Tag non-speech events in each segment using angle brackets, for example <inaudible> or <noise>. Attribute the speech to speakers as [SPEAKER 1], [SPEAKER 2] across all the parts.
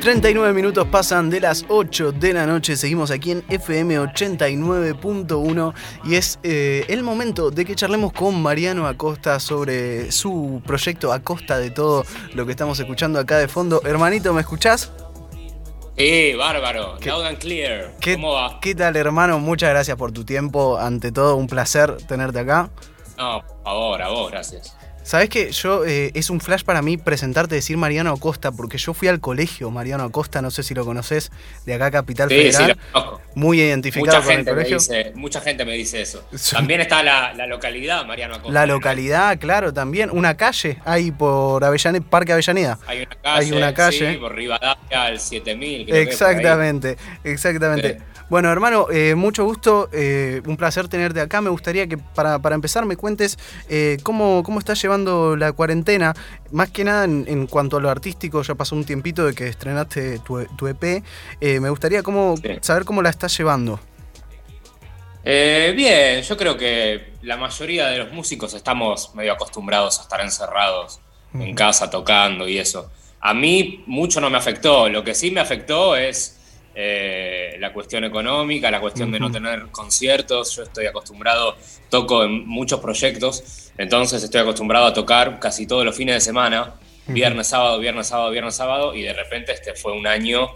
[SPEAKER 1] 39 minutos pasan de las 8 de la noche, seguimos aquí en FM 89.1 y es eh, el momento de que charlemos con Mariano Acosta sobre su proyecto a costa de todo lo que estamos escuchando acá de fondo. Hermanito, ¿me escuchás?
[SPEAKER 2] Sí, bárbaro, loud and clear.
[SPEAKER 1] ¿Qué,
[SPEAKER 2] ¿Cómo va?
[SPEAKER 1] ¿Qué tal, hermano? Muchas gracias por tu tiempo. Ante todo, un placer tenerte acá.
[SPEAKER 2] No, por favor, a vos, gracias.
[SPEAKER 1] Sabes que yo eh, es un flash para mí presentarte decir Mariano Acosta, porque yo fui al colegio Mariano Acosta, no sé si lo conoces, de acá Capital
[SPEAKER 2] Sí,
[SPEAKER 1] Federal.
[SPEAKER 2] sí, lo conozco.
[SPEAKER 1] Muy identificado
[SPEAKER 2] Mucha
[SPEAKER 1] con el
[SPEAKER 2] gente, me
[SPEAKER 1] colegio.
[SPEAKER 2] dice, mucha gente me dice eso. <laughs>
[SPEAKER 1] Sí.
[SPEAKER 2] También está la, la localidad, Mariano Acosta.
[SPEAKER 1] La localidad, claro, también. Una calle ahí por Avellaneda, Parque Avellaneda.
[SPEAKER 2] Hay una calle.
[SPEAKER 1] Hay una calle.
[SPEAKER 2] Sí, por Rivadavia al 7000. creo que.
[SPEAKER 1] Exactamente, exactamente.
[SPEAKER 2] Sí.
[SPEAKER 1] Bueno, hermano, eh, mucho gusto, eh, un placer tenerte acá. Me gustaría que para, para empezar me cuentes cómo, cómo estás llevando la cuarentena. Más que nada en, en cuanto a lo artístico, ya pasó un tiempito de que estrenaste tu, tu EP. Eh, me gustaría cómo,
[SPEAKER 2] Sí.
[SPEAKER 1] saber cómo la estás llevando.
[SPEAKER 2] Eh, bien, yo creo que la mayoría de los músicos estamos medio acostumbrados a estar encerrados en casa tocando y eso. A mí mucho no me afectó, lo que sí me afectó es eh, la cuestión económica, la cuestión de no tener conciertos. Yo estoy acostumbrado, toco en muchos proyectos, entonces estoy acostumbrado a tocar casi todos los fines de semana, viernes, sábado, viernes, sábado, viernes, sábado, y de repente este fue un año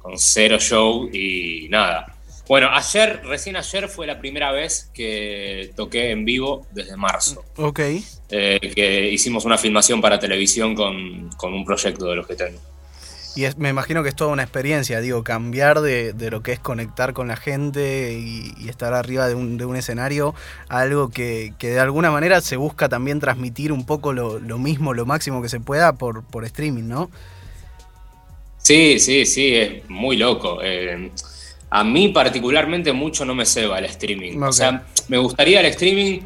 [SPEAKER 2] con cero show y nada. Bueno, ayer, recién ayer fue la primera vez que toqué en vivo desde marzo.
[SPEAKER 1] Ok.
[SPEAKER 2] Eh, que hicimos una filmación para televisión con, con un proyecto de los que tengo.
[SPEAKER 1] Y es- me imagino que es toda una experiencia, digo, cambiar de, de lo que es conectar con la gente y, y estar arriba de un, de un escenario a algo que, que de alguna manera se busca también transmitir un poco lo, lo mismo, lo máximo que se pueda por, por streaming, ¿no?
[SPEAKER 2] Sí, sí, sí, es muy loco. Eh, a mí particularmente mucho no me ceba el streaming. O sea, me gustaría el streaming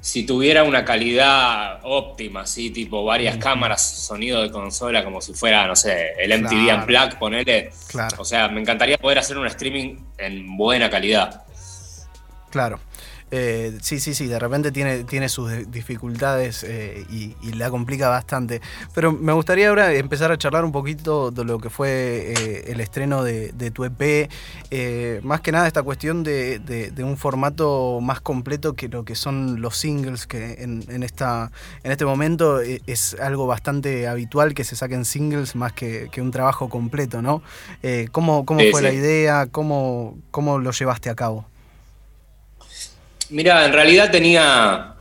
[SPEAKER 2] si tuviera una calidad óptima, así, tipo varias cámaras, sonido de consola, como si fuera, no sé, el MTV
[SPEAKER 1] Claro.
[SPEAKER 2] Unplugged, ponele.
[SPEAKER 1] Claro,
[SPEAKER 2] O sea, me encantaría poder hacer un streaming en buena calidad.
[SPEAKER 1] claro. Eh, sí, sí, sí, de repente tiene, tiene sus de- dificultades eh, y, y la complica bastante. Pero me gustaría ahora empezar a charlar un poquito de lo que fue eh, el estreno de, de tu EP. Más que nada esta cuestión de, de- de un formato más completo que lo que son los singles, que en, en esta, en este momento es algo bastante habitual que se saquen singles más que, que un trabajo completo, ¿no? ¿Cómo, cómo
[SPEAKER 2] Sí,
[SPEAKER 1] fue
[SPEAKER 2] sí.
[SPEAKER 1] la idea? ¿Cómo, ¿Cómo lo llevaste a cabo?
[SPEAKER 2] Mira, en realidad tenía,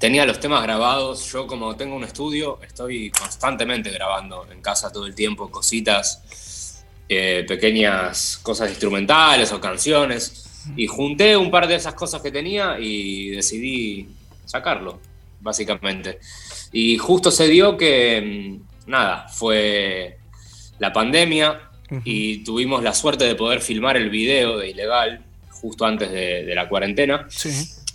[SPEAKER 2] tenía los temas grabados. Yo como tengo un estudio, estoy constantemente grabando en casa todo el tiempo cositas, eh, pequeñas cosas instrumentales o canciones. Y junté un par de esas cosas que tenía y decidí sacarlo, básicamente. Y justo se dio que, mm, nada, fue la pandemia y tuvimos la suerte de poder filmar el video de Ilegal justo antes de- de la cuarentena.
[SPEAKER 1] Sí.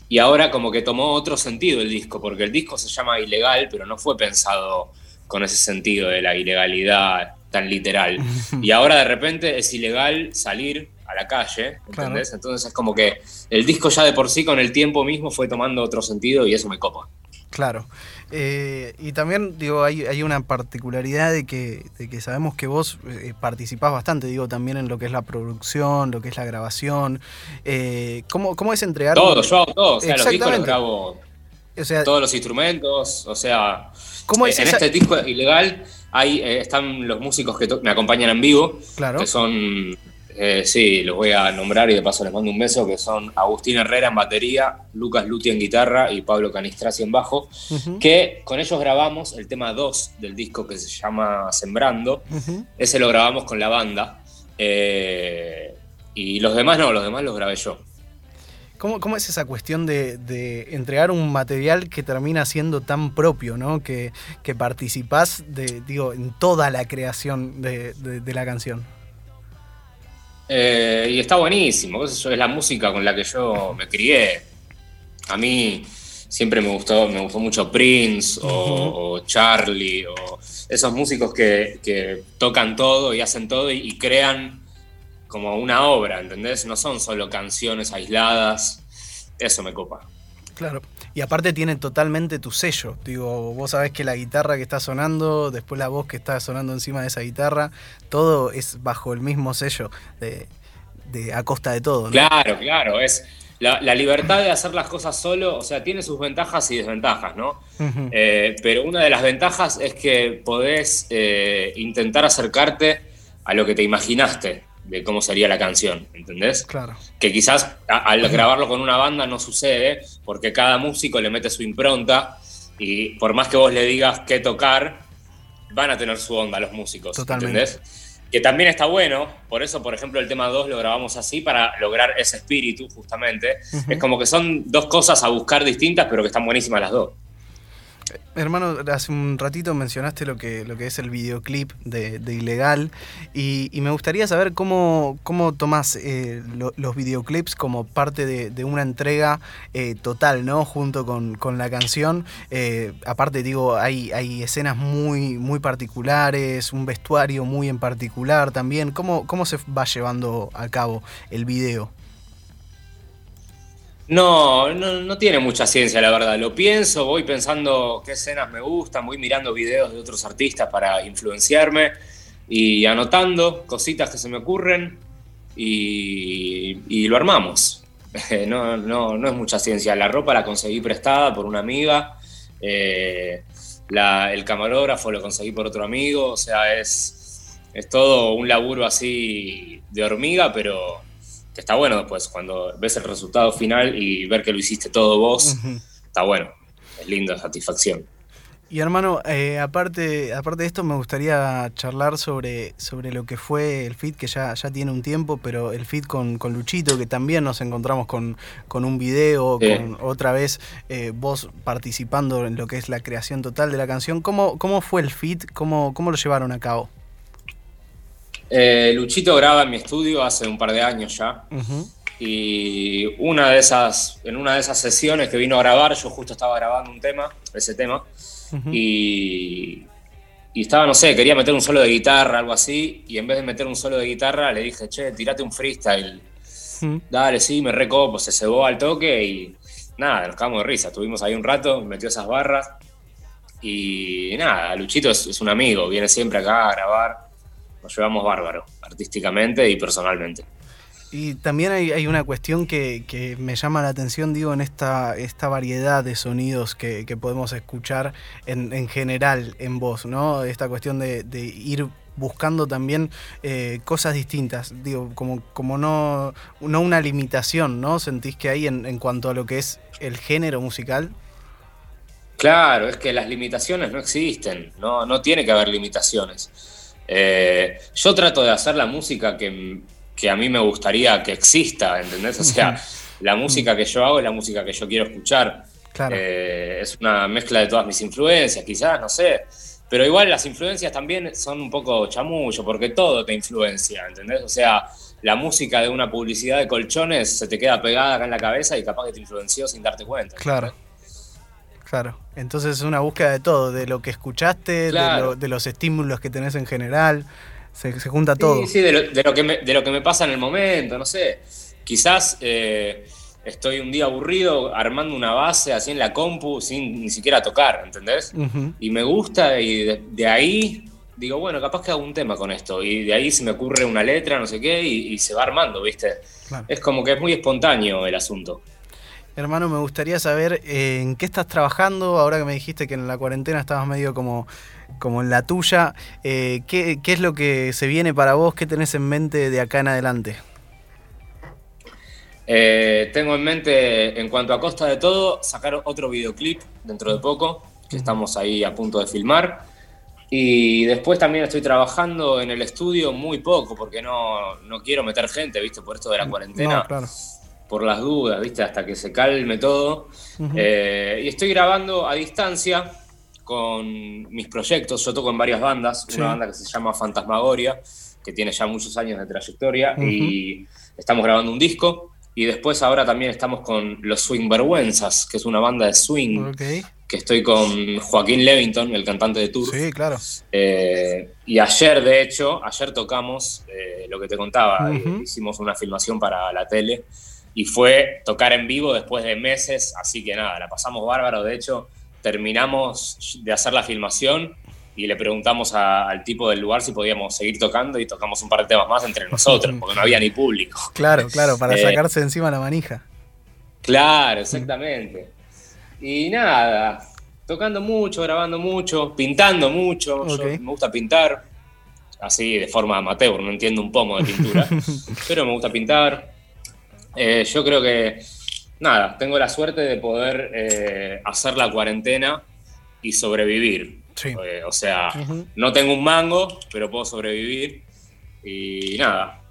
[SPEAKER 2] Y ahora como que tomó otro sentido el disco, porque el disco se llama Ilegal, pero no fue pensado con ese sentido de la ilegalidad tan literal. <laughs> Y ahora de repente es ilegal salir a la calle, ¿entendés? Entonces es como que el disco ya de por sí con el tiempo mismo fue tomando otro sentido y eso me copa.
[SPEAKER 1] Claro. Eh, y también, digo, hay, hay una particularidad de que, de que sabemos que vos eh, participás bastante, digo, también en lo que es la producción, lo que es la grabación. Eh, ¿cómo, ¿Cómo es entregar?
[SPEAKER 2] Todo, yo hago todo, o sea, los discos los grabo
[SPEAKER 1] O sea,
[SPEAKER 2] todos los instrumentos, o sea,
[SPEAKER 1] ¿cómo es
[SPEAKER 2] en
[SPEAKER 1] esa-
[SPEAKER 2] este disco ilegal hay, eh, están los músicos que me acompañan en vivo,
[SPEAKER 1] Claro.
[SPEAKER 2] que son, eh, sí, los voy a nombrar y de paso les mando un beso, que son Agustín Herrera en batería, Lucas Luti en guitarra y Pablo Canistrasi en bajo, que con ellos grabamos el tema 2 del disco que se llama Sembrando, ese lo grabamos con la banda, eh, y los demás no, los demás los grabé yo.
[SPEAKER 1] ¿Cómo, cómo es esa cuestión de, de entregar un material que termina siendo tan propio, ¿no? Que, que participás de, digo, en toda la creación de, de- de la canción.
[SPEAKER 2] Eh, y está buenísimo, es la música con la que yo me crié. A mí siempre me gustó, me gustó mucho Prince o, o Charlie o esos músicos que, que tocan todo y hacen todo y, y crean como una obra, ¿entendés? No son solo canciones aisladas. Eso me copa.
[SPEAKER 1] Claro. Y aparte tiene totalmente tu sello. Digo, vos sabés que la guitarra que está sonando, después la voz que está sonando encima de esa guitarra, todo es bajo el mismo sello de, a costa de todo.
[SPEAKER 2] Claro, claro. Es la, libertad de hacer las cosas solo, o sea, tiene sus ventajas y desventajas, ¿no? Eh, pero una de las ventajas es que podés eh, intentar acercarte a lo que te imaginaste de cómo sería la canción, ¿entendés?
[SPEAKER 1] Claro.
[SPEAKER 2] Que quizás al grabarlo con una banda no sucede, porque cada músico le mete su impronta y por más que vos le digas qué tocar, van a tener su onda los músicos, ¿entendés? Que también está bueno, por eso, por ejemplo, el tema 2 lo grabamos así para lograr ese espíritu, justamente. Es como que son dos cosas a buscar distintas, pero que están buenísimas las dos.
[SPEAKER 1] Hermano, hace un ratito mencionaste lo que, lo que es el videoclip de, Ilegal y, me gustaría saber cómo, cómo tomás eh, los videoclips como parte de, una entrega eh, total, ¿no? Junto con, la canción. Eh, aparte, digo, hay, hay escenas muy, muy particulares, un vestuario muy en particular también. ¿Cómo, ¿Cómo se va llevando a cabo el video?
[SPEAKER 2] No, no, tiene mucha ciencia, la verdad. Lo pienso, voy pensando qué escenas me gustan, voy mirando videos de otros artistas para influenciarme y anotando cositas que se me ocurren y, lo armamos. <laughs> no, no, no es mucha ciencia. La ropa la conseguí prestada por una amiga, eh, el camarógrafo lo conseguí por otro amigo, o sea, es, es todo un laburo así de hormiga, pero está bueno después, cuando ves el resultado final y ver que lo hiciste todo vos, está bueno, es linda satisfacción.
[SPEAKER 1] Y hermano, eh, aparte, aparte de esto, me gustaría charlar sobre, sobre lo que fue el fit, que ya, ya tiene un tiempo, pero el fit con, Luchito, que también nos encontramos con, con un video, con otra vez eh, vos participando en lo que es la creación total de la canción. ¿Cómo, cómo fue el fit? ¿Cómo, ¿Cómo lo llevaron a cabo?
[SPEAKER 2] Eh, Luchito graba en mi estudio hace un par de años ya. Y una de esas, en una de esas sesiones que vino a grabar, yo justo estaba grabando un tema, ese tema, y, y estaba, no sé, quería meter un solo de guitarra, algo así, y en vez de meter un solo de guitarra, le dije, che, tirate un freestyle. Dale, sí, me recopo, se cebó al toque y nada, nos quedamos de risa. Estuvimos ahí un rato, metió esas barras. Y nada, Luchito es un amigo, viene siempre acá a grabar nos llevamos bárbaro, artísticamente y personalmente.
[SPEAKER 1] Y también hay, una cuestión que, me llama la atención, digo, en esta, esta variedad de sonidos que, podemos escuchar en, general en voz, ¿no? Esta cuestión de, ir buscando también eh, cosas distintas, digo, como, como no, no una limitación, ¿no? ¿Sentís que hay en, en cuanto a lo que es el género musical?
[SPEAKER 2] Claro, es que las limitaciones no existen, no, no tiene que haber limitaciones. Eh, yo trato de hacer la música que, a mí me gustaría que exista, ¿entendés? O sea, la música que yo hago es la música que yo quiero escuchar. Eh, es una mezcla de todas mis influencias, quizás, no sé. Pero igual las influencias también son un poco chamullo, porque todo te influencia, ¿entendés? O sea, la música de una publicidad de colchones se te queda pegada acá en la cabeza y capaz que te influenció sin darte cuenta.
[SPEAKER 1] Claro. Claro, entonces es una búsqueda de todo, de lo que escuchaste, de, los estímulos que tenés en general, se, junta todo.
[SPEAKER 2] Sí, sí, de lo, que me, de lo que me pasa en el momento, no sé. Quizás eh, estoy un día aburrido armando una base así en la compu sin ni siquiera tocar, ¿entendés? Y me gusta y de, ahí digo, bueno, capaz que hago un tema con esto. Y de ahí se me ocurre una letra, no sé qué, y, se va armando, ¿viste? Es como que es muy espontáneo el asunto.
[SPEAKER 1] Hermano, me gustaría saber eh, en qué estás trabajando, ahora que me dijiste que en la cuarentena estabas medio como, como en la tuya. Eh, ¿qué, es lo que se viene para vos? ¿Qué tenés en mente de acá en adelante?
[SPEAKER 2] Eh, tengo en mente, en cuanto a costa de todo, sacar otro videoclip dentro de poco, que estamos ahí a punto de filmar. Y después también estoy trabajando en el estudio muy poco, porque no, no quiero meter gente, ¿viste? Por esto de la cuarentena. No, claro por las dudas, ¿viste? Hasta que se calme todo. Eh, y estoy grabando a distancia con mis proyectos. Yo toco en varias bandas, una banda que se llama Fantasmagoria, que tiene ya muchos años de trayectoria, y estamos grabando un disco. Y después ahora también estamos con Los Swing Vergüenzas, que es una banda de swing, que estoy con Joaquín Levington, el cantante de Tour.
[SPEAKER 1] Sí, claro.
[SPEAKER 2] Eh, y ayer, de hecho, ayer tocamos eh, lo que te contaba, hicimos una filmación para la tele y fue tocar en vivo después de meses, así que nada, la pasamos bárbaro, de hecho terminamos de hacer la filmación y le preguntamos al tipo del lugar si podíamos seguir tocando y tocamos un par de temas más entre nosotros, porque no había ni público. <laughs>
[SPEAKER 1] Claro, claro, para eh, sacarse encima la manija.
[SPEAKER 2] Claro, exactamente. Y nada, tocando mucho, grabando mucho, pintando mucho. me gusta pintar, así de forma amateur, no entiendo un pomo de pintura, <laughs> pero me gusta pintar. Eh, yo creo que, nada, tengo la suerte de poder eh, hacer la cuarentena y sobrevivir. Eh, o sea, no tengo un mango, pero puedo sobrevivir. Y nada,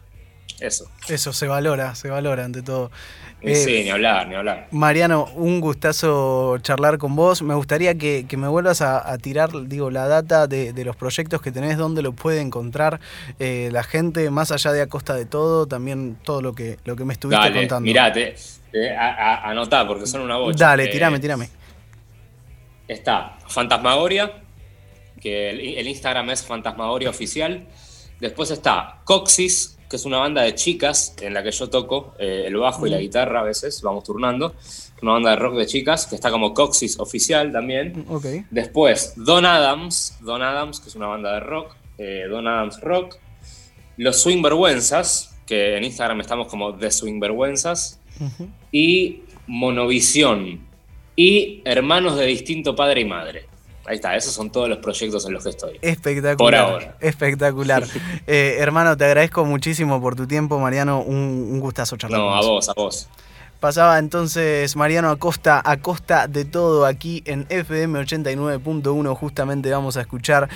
[SPEAKER 2] eso.
[SPEAKER 1] Eso se valora, se valora ante todo.
[SPEAKER 2] sí, ni hablar, ni hablar.
[SPEAKER 1] Mariano, un gustazo charlar con vos. Me gustaría que, me vuelvas a, tirar, digo, la data de, los proyectos que tenés, dónde lo puede encontrar la gente, más allá de a costa de todo, también todo lo que, lo que me estuviste
[SPEAKER 2] Dale,
[SPEAKER 1] contando.
[SPEAKER 2] Mirate, anotá, porque son una bocha.
[SPEAKER 1] Dale, tirame, tirame.
[SPEAKER 2] Está Fantasmagoria, que el, Instagram es Fantasmagoria Oficial. Después está Coxis, que es una banda de chicas en la que yo toco eh, el bajo y la guitarra a veces, vamos turnando. Una banda de rock de chicas que está como Coxis Oficial también.
[SPEAKER 1] Okay.
[SPEAKER 2] Después Don Adams, Don Adams, que es una banda de rock, eh, Don Adams Rock. Los Swing Vergüenzas, que en Instagram estamos como The Swing Vergüenzas. Y Monovisión. Y Hermanos de distinto padre y madre. Ahí está, esos son todos los proyectos en los que estoy.
[SPEAKER 1] Espectacular.
[SPEAKER 2] Por ahora.
[SPEAKER 1] Espectacular. <laughs> Eh, hermano, te agradezco muchísimo por tu tiempo, Mariano. Un, un gustazo charlar.
[SPEAKER 2] No, a vos, a vos.
[SPEAKER 1] Pasaba entonces Mariano Acosta, a costa de todo aquí en FM 89.1. Justamente vamos a escuchar